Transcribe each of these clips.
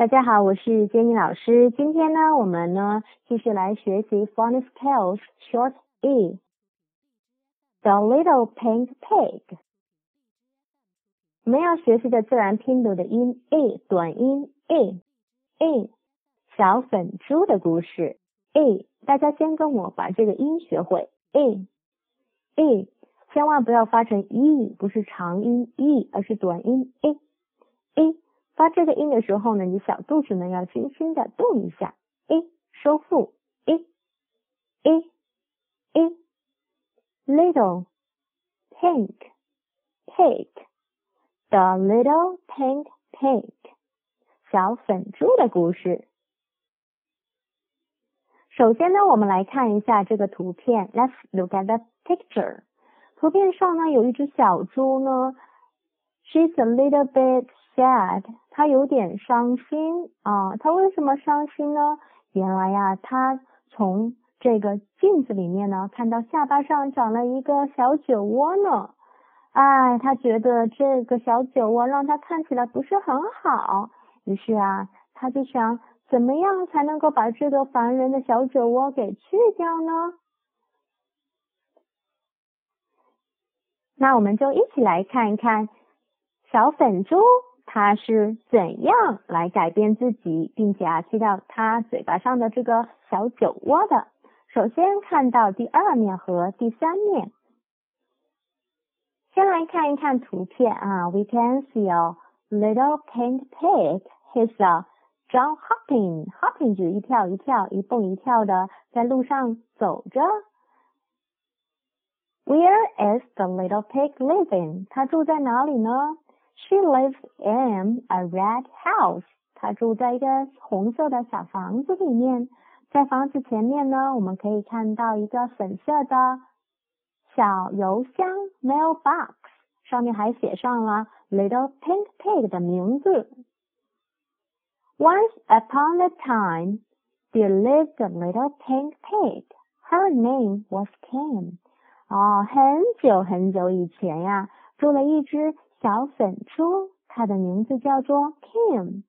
大家好，我是 Jenny 老师。今天呢，我们呢继续来学习 Funny Tales Short E。The Little Pink Pig。我们要学习的自然拼读的音 e 短音 e e 小粉猪的故事 e 大家先跟我把这个音学会 e e 千万不要发成 e，不是长音 e，而是短音 e e。发这个音的时候呢，你小肚子呢要轻轻的动一下，一收腹，一，一，一，little pink pig，the little pink pig，小粉猪的故事。首先呢，我们来看一下这个图片，Let's look at the picture。图片上呢有一只小猪呢，She's a little bit sad， 他有点伤心啊。他为什么伤心呢？原来呀，他从这个镜子里面呢，看到下巴上长了一个小酒窝呢。哎，他觉得这个小酒窝让他看起来不是很好。于是啊，他就想，怎么样才能够把这个烦人的小酒窝给去掉呢？那我们就一起来看一看小粉猪。他是怎样来改变自己，并且啊去掉他嘴巴上的这个小酒窝的？首先看到第二面和第三面，先来看一看图片啊。We can see a little pink pig. He's a John hopping, hopping 就一跳一跳、一蹦一跳的在路上走着。Where is the little pig living? 他住在哪里呢 ？She lives in a red house. 她住在一个红色的小房子里面。在房子前面呢，我们可以看到一个粉色的小邮箱 mailbox，上面还写上了 Little Pink Pig 的名字。Once upon a time, there lived a little pink pig. Her name was Kim. 哦，很久很久以前呀，住了一只。 小粉猪，它的名字叫做 Kim。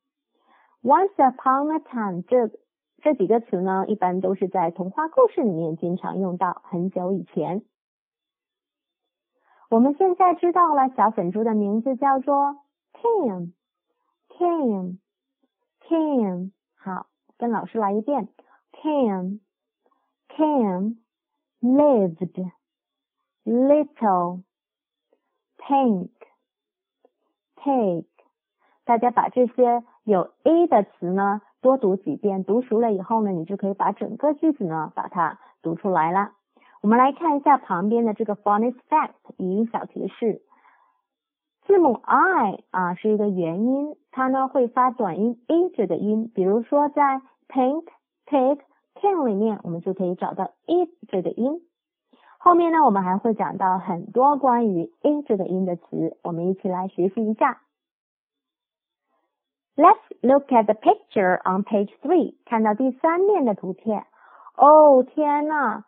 Once upon a time，这这几个词呢，一般都是在童话故事里面经常用到。很久以前，我们现在知道了小粉猪的名字叫做 Kim。Kim。Kim。好，跟老师来一遍。Kim。Kim lived little pink。Take，大家把这些有 a 的词呢多读几遍，读熟了以后呢，你就可以把整个句子呢把它读出来了。我们来看一下旁边的这个 phonics fact 语音小提示，字母 i 啊是一个元音，它呢会发短音 a 这个音，比如说在 pink、pig、can 里面，我们就可以找到 a 这个音。后面呢，我们还会讲到很多关于 in 这个音的词，我们一起来学习一下。Let's look at the picture on page three。看到第三面的图片。哦天呐，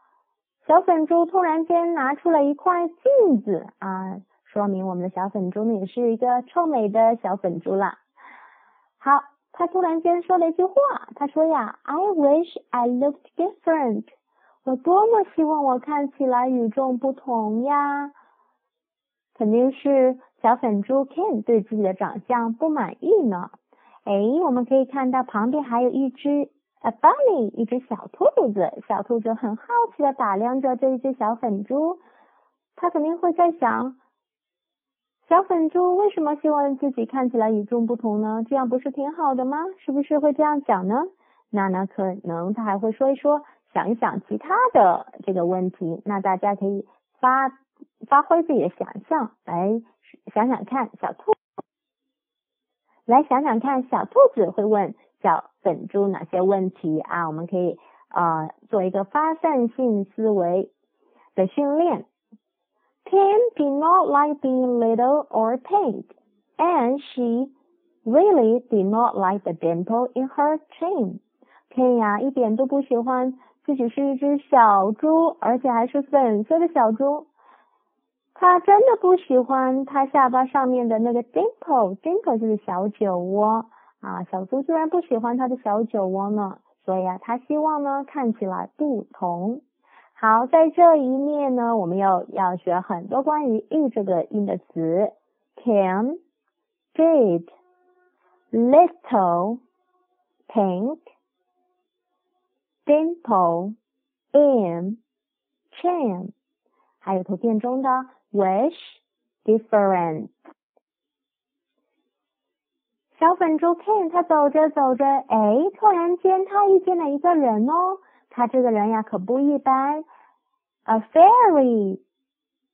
小粉猪突然间拿出了一块镜子啊，说明我们的小粉猪呢也是一个臭美的小粉猪啦。好，他突然间说了一句话，他说呀，I wish I looked different。我多么希望我看起来与众不同呀！肯定是小粉猪 Ken 对自己的长相不满意呢。哎，我们可以看到旁边还有一只 a bunny，一只小兔子。小兔子很好奇的打量着这一只小粉猪，它肯定会在想：小粉猪为什么希望自己看起来与众不同呢？这样不是挺好的吗？是不是会这样讲呢？那呢，可能他还会说一说。想一想其他的这个问题，那大家可以发发挥自己的想象，来想想看小兔，来想想看小兔子会问小粉猪哪些问题啊？我们可以啊做一个发散性思维的训练。Kim did not like being little or pink, and she really did not like the dimple in her chin. Kim 呀一点都不喜欢。自己是一只小猪，而且还是粉色的小猪。他真的不喜欢他下巴上面的那个 dimple，dimple 就是小酒窝啊，小猪居然不喜欢它的小酒窝呢，所以啊，它希望呢看起来不同。好，在这一面呢，我们又要学很多关于 e 这个音的词，can、did、little、pink、dimple、in、chain，还有图片中的 wish、different。小粉猪 Ken 他走着走着，哎，突然间他遇见了一个人哦。他这个人呀可不一般，a fairy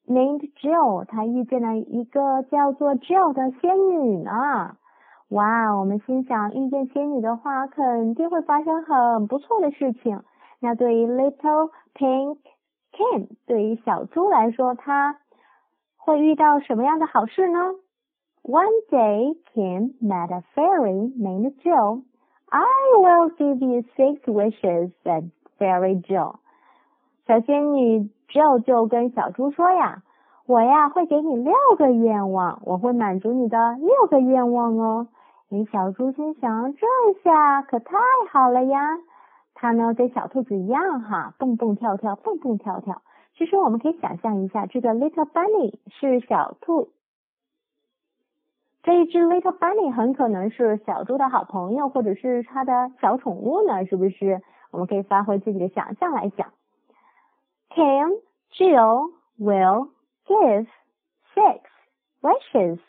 named Jill，他遇见了一个叫做 Jill 的仙女呢。哇，我们心想遇见仙女的话，肯定会发生很不错的事情。那对于 Little Pink Ken，对于小猪来说，他会遇到什么样的好事呢？One day, Ken met a fairy named Jill. I will give you six wishes, said Fairy Jill，小仙女 Jill 就跟小猪说呀：“我呀会给你六个愿望，我会满足你的六个愿望哦。”哎，小猪心想：这下可太好了呀！它呢跟小兔子一样哈，蹦蹦跳跳，蹦蹦跳跳。其实我们可以想象一下，这个 Little Bunny 是小兔，这一只 Little Bunny 很可能是小猪的好朋友，或者是它的小宠物呢，是不是？我们可以发挥自己的想象来讲。Can Jill will give six wishes？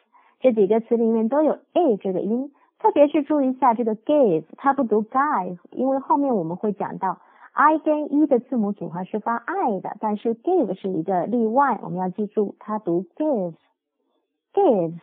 这几个词里面都有 a 这个音，特别是注意一下这个 give，它不读 give，因为后面我们会讲到 i 跟 e 的字母组合是发 i 的，但是 give 是一个例外，我们要记住它读 give，give。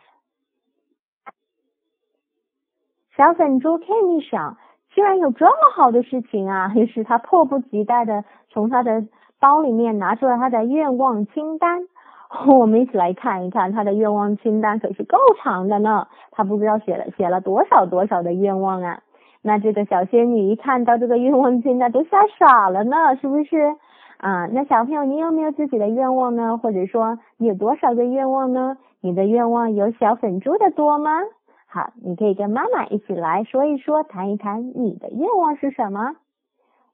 小粉猪 Kenny 想。居然有这么好的事情啊！于是他迫不及待的从他的包里面拿出了他的愿望清单。我们一起来看一看他的愿望清单，可是够长的呢。他不知道写了写了多少多少的愿望啊！那这个小仙女一看到这个愿望清单都吓傻了呢，是不是？啊，那小朋友，你有没有自己的愿望呢？或者说你有多少个愿望呢？你的愿望有小粉猪的多吗？好，你可以跟妈妈一起来说一说，谈一谈你的愿望是什么。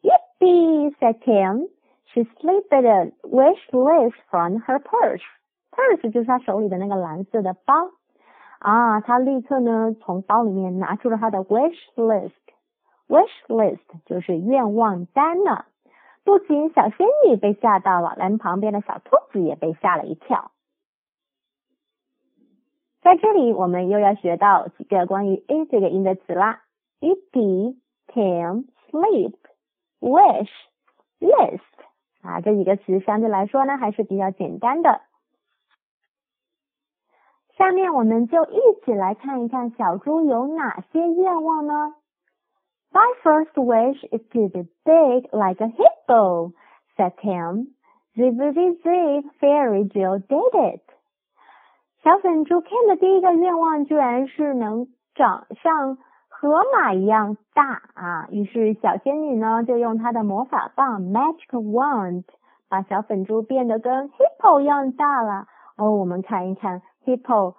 Yippee! said Kim. She slipped a wish list from her purse. Purse 就是她手里的那个蓝色的包。啊，她立刻呢从包里面拿出了她的 wish list。wish list 就是愿望单呢。不仅小仙女被吓到了，连旁边的小兔子也被吓了一跳。在这里，我们又要学到几个关于 a 这个音的词啦。Eat, can, sleep, wish, list 啊，这几个词相对来说呢还是比较简单的。下面我们就一起来看一看小猪有哪些愿望呢？My first wish is to be big like a hippo, said Tim. Zippity zip, Fairy Jill did it. 小粉猪 Ken 的第一个愿望居然是能长像河马一样大啊！于是小仙女呢就用她的魔法棒 Magic Wand 把小粉猪变得跟 Hippo 一样大了。哦，我们看一看 Hippo，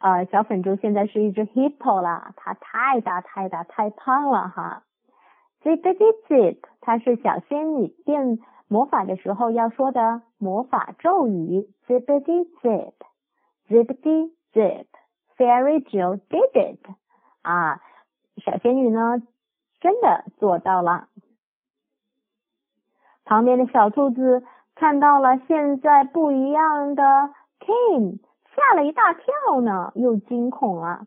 呃，小粉猪现在是一只 Hippo 啦，它太大太大太胖了哈。Zip Zip，它是小仙女变魔法的时候要说的魔法咒语。Zip Zip。Zippity zip, Fairy Jill did it！啊，小仙女呢真的做到了。旁边的小兔子看到了现在不一样的 King，吓了一大跳呢，又惊恐了。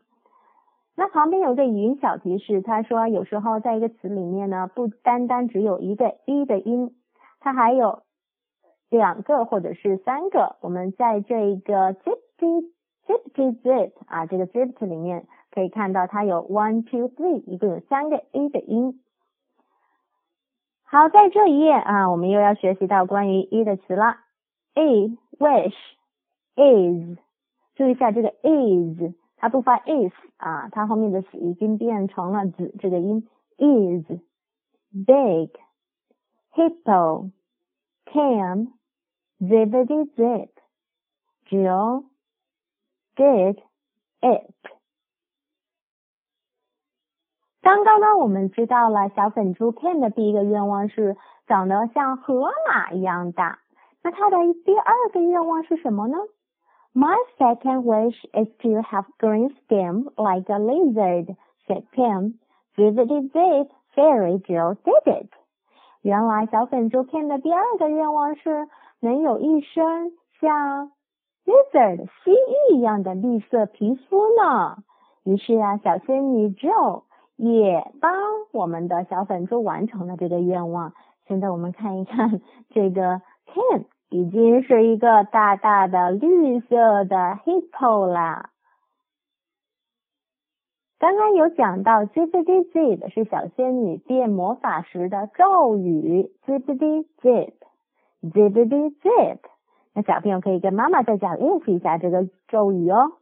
那旁边有个语音小提示，他说有时候在一个词里面呢，不单单只有一个一的音，它还有两个或者是三个。我们在这一个 zip zip zip zip 啊，这个 zip 里面可以看到它有 one two three，一共有三个 a 的音。好，在这一页啊，我们又要学习到关于 e 的词了。a wish is，注意一下这个 is，它不发 is 啊，它后面的词已经变成了子这个音 is big hippo cam zippity zip Jill did it 刚刚呢，我们知道了小粉猪 Ken 的第一个愿望是长得像河马一样大。那他的第二个愿望是什么呢？My second wish is to have green skin like a lizard," said Ken. "Zippity zip, fairy Jill did it." 原来小粉猪 Ken 的第二个愿望是能有一身像 lizard 蜥蜴一样的绿色皮肤呢。于是啊，小仙女 Joe 也帮我们的小粉猪完成了这个愿望。现在我们看一看这个 Ken。已经是一个大大的绿色的 hippo 啦。刚刚有讲到 zippity zip 是小仙女变魔法时的咒语，zippity zip，zippity zip。那小朋友可以跟妈妈在家练习一下这个咒语哦。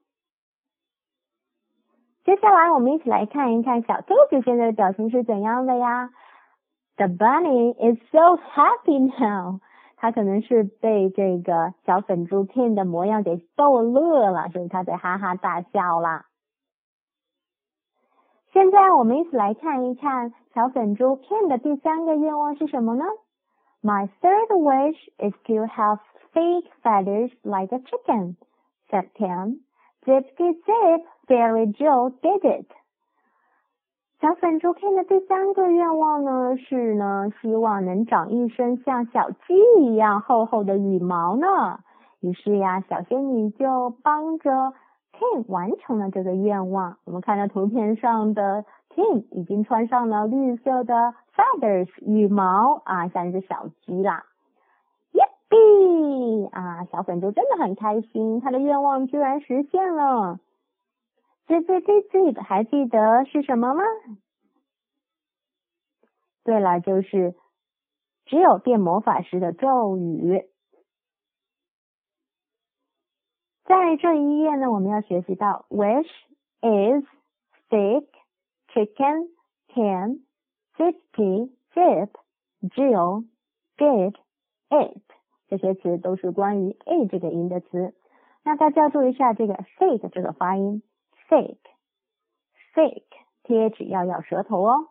接下来我们一起来看一看小兔子现在的表情是怎样的呀？The bunny is so happy now. 他可能是被这个小粉猪 Ken 的模样给逗乐了，所以他在哈哈大笑啦。现在我们一起来看一看小粉猪 Ken 的第三个愿望是什么呢？My third wish is to have fake feathers like a chicken," said Ken. "Zip, zip, zip! Fairy Joe did it." 小粉猪 Ken 的第三个愿望呢是呢，希望能长一身像小鸡一样厚厚的羽毛呢。于是呀，小仙女就帮着 Ken 完成了这个愿望。我们看到图片上的 Ken 已经穿上了绿色的 feathers 羽毛啊，像一只小鸡啦。耶比啊，小粉猪真的很开心，他的愿望居然实现了。最最最最还记得是什么吗？对了，就是只有变魔法时的咒语。在这一页呢，我们要学习到 wish is thick chicken can fifty zip Jill did it 这些词都是关于 a 这个音的词。那大家注意一下这个 thick 这个发音。Fake fake 贴纸要咬舌头哦。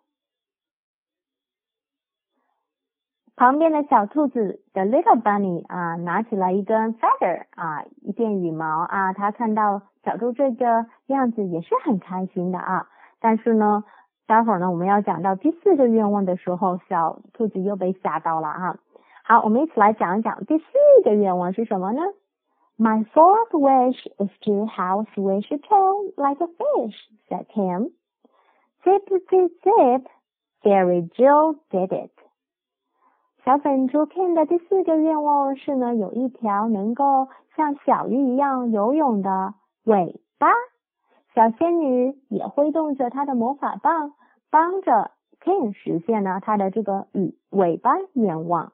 旁边的小兔子的 little bunny 啊，拿起来一根 feather 啊，一片羽毛啊，他看到小猪这个样子也是很开心的啊。但是呢，待会儿呢我们要讲到第四个愿望的时候，小兔子又被吓到了啊。好，我们一起来讲一讲第四个愿望是什么呢？My fourth wish is to have swish a tail like a fish," said Tim. Zip, zip, zip. Fairy Jill did it. 小粉猪 Ken 的第四个愿望是呢，有一条能够像小鱼一样游泳的尾巴。小仙女也挥动着她的魔法棒，帮着 Ken 实现了他的这个羽尾巴愿望。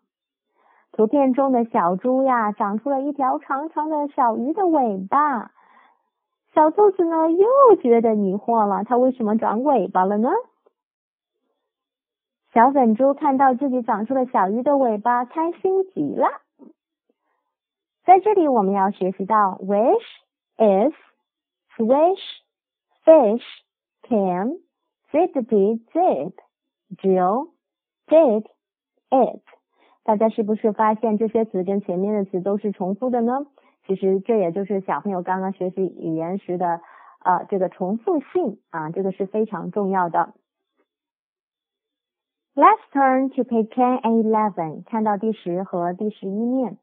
图片中的小猪呀，长出了一条长长的小鱼的尾巴。小兔子呢，又觉得疑惑了，它为什么长尾巴了呢？小粉猪看到自己长出了小鱼的尾巴，开心极了。在这里，我们要学习到：wish is swish fish can zippity zip Jill did it。大家是不是发现这些词跟前面的词都是重复的呢？其实这也就是小朋友刚刚学习语言时的啊这个重复性啊，这个是非常重要的。Let's turn to page ten and eleven，看到第十和第十一面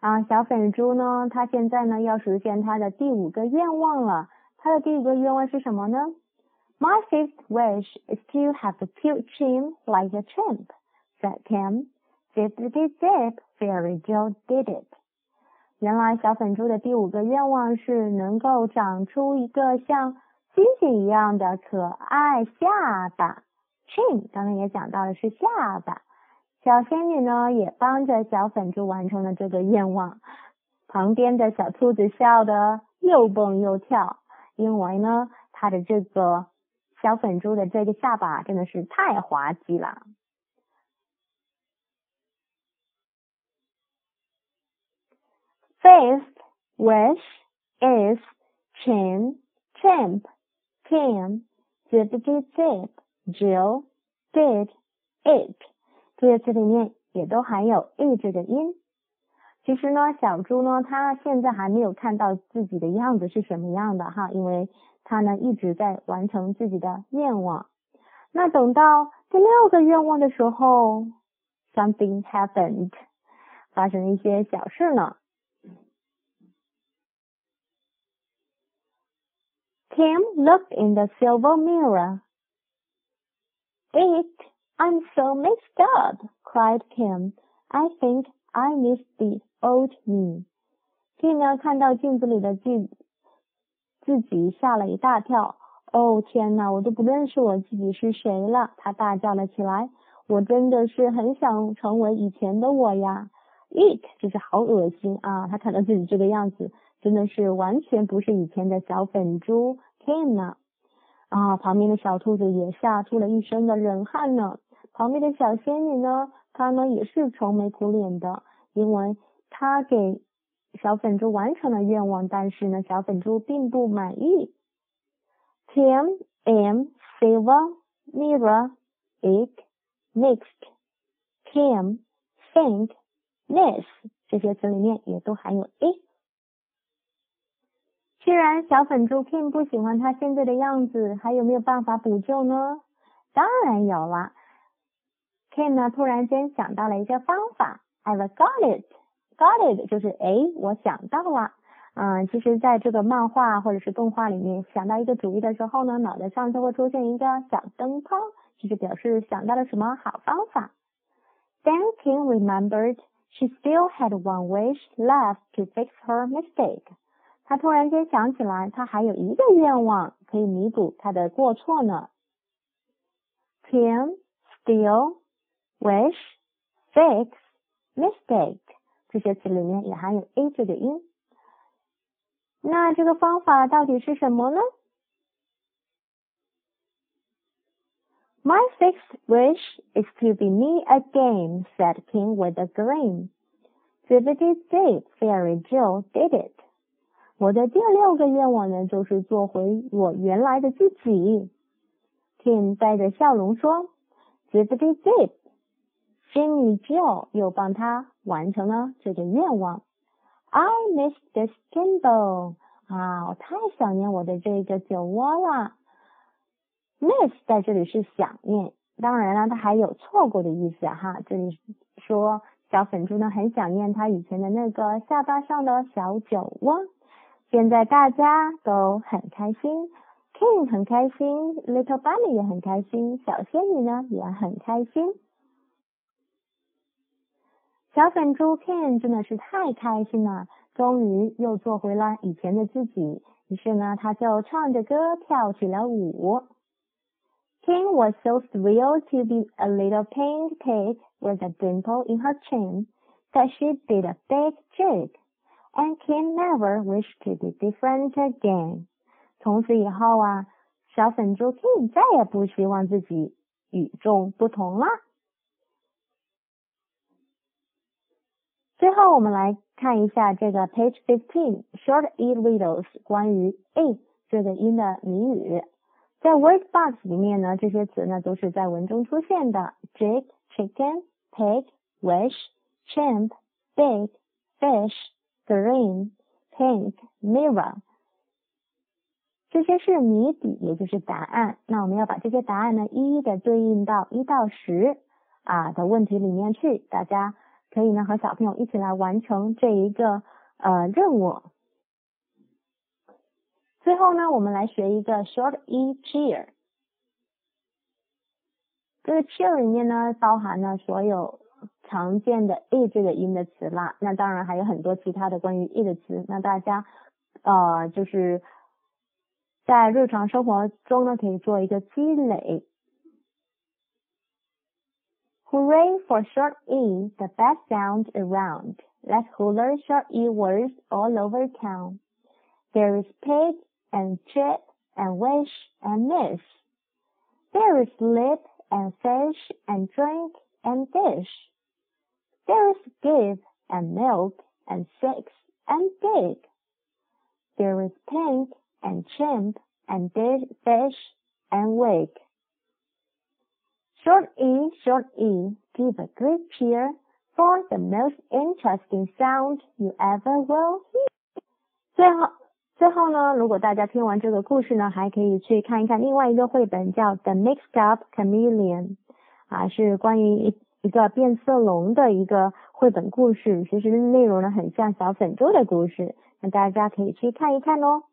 啊，小粉猪呢，它现在呢要实现它的第五个愿望了。它的第五个愿望是什么呢？My fifth wish is to have a cute chin like a chimp，said Tim。Zip zip zip, Fairy Joe did it。原来小粉猪的第五个愿望是能够长出一个像星星一样的可爱下巴。Chin 刚刚也讲到的是下巴。小仙女呢也帮着小粉猪完成了这个愿望。旁边的小兔子笑得又蹦又跳，因为呢它的这个小粉猪的这个下巴真的是太滑稽了。Fifth wish is chin, chimp, can, zip did zip, Jill did it，这些词里面也都含有 it 这个音。其实呢，小猪呢，它现在还没有看到自己的样子是什么样的哈，因为它呢一直在完成自己的愿望。那等到第六个愿望的时候，something happened，发生了一些小事呢。Kim looked in the silver mirror. It, I'm so mixed up, cried Kim. I think I miss the old me. Kim 呢看到镜子里的自自己，吓了一大跳。哦天呐，我都不认识我自己是谁了！他大叫了起来。我真的是很想成为以前的我呀。It 就是好恶心啊！他看到自己这个样子，真的是完全不是以前的小粉猪 Kim 呢。啊，旁边的小兔子也吓出了一身的冷汗呢。旁边的小仙女呢，她呢也是愁眉苦脸的，因为她给小粉猪完成了愿望，但是呢，小粉猪并不满意。Tim, M, silver, mirror, it, mixed, Kim, think, miss 这些词里面也都含有 it。既然小粉猪 Kim 不喜欢他现在的样子，还有没有办法补救呢？当然有了。Kim 呢突然间想到了一个方法，I've got it，got it 就是哎，我想到了。嗯，其实在这个漫画或者是动画里面，想到一个主意的时候呢，脑袋上就会出现一个小灯泡，就是表示想到了什么好方法。Then Kim remembered she still had one wish left to fix her mistake. 他突然间想起来，他还有一个愿望可以弥补他的过错呢。Can, still, wish, fix, mistake 这些词里面也含有 a 这个音。那这个方法到底是什么呢？My fixed wish is to be me again, said King with a grin. Zippity zip, Fairy Jill did it. 我的第六个愿望呢，就是做回我原来的自己。Tim 带着笑容说：“Zippity zip，仙女 Jill 又帮他完成了这个愿望。I miss the skimble 啊，我太想念我的这个酒窝了。Miss 在这里是想念，当然了，它还有错过的意思哈。这里说小粉猪呢很想念他以前的那个下巴上的小酒窝。现在大家都很开心，King 很开心，Little Bunny 也很开心，小仙女呢也很开心。小粉猪 King 真的是太开心了，终于又做回了以前的自己。于是呢，他就唱着歌跳起了舞。King was so thrilled to be a little pink pig with a dimple in her chin that she did a big jig. And can never wish to be different again。从此以后啊，小粉猪 King 再也不希望自己与众不同了。最后，我们来看一下这个 page fifteen short e riddles 关于 a 这个音的谜语。在 word box 里面呢，这些词呢都是在文中出现的：jig、chicken、pig、wish、chimp、big、fish。Green, pink, mirror，这些是谜底，也就是答案。那我们要把这些答案呢，一一的对应到一到十啊的问题里面去。大家可以呢和小朋友一起来完成这一个呃任务。最后呢，我们来学一个 short e cheer。这个 cheer 里面呢，包含了所有。常见的 e 这个音的词啦，那当然还有很多其他的关于 e 的词，那大家呃就是在日常生活中呢可以做一个积累。Hooray for short e, the best sound around. Let's holler short e words all over town. There is pig and chip and wish and miss. There is lip and fish and drink and dish. There is give and milk and six and big. There is pink and chimp and dead fish and wake. Short E, short E, give a great cheer for the most interesting sound you ever will hear. 最后，最后呢，如果大家听完这个故事呢，还可以去看一看另外一个绘本，叫《The Mixed Up Chameleon》，啊，是关于一 一个变色龙的一个绘本故事。其实内容呢，很像小粉猪的故事，那大家可以去看一看哦。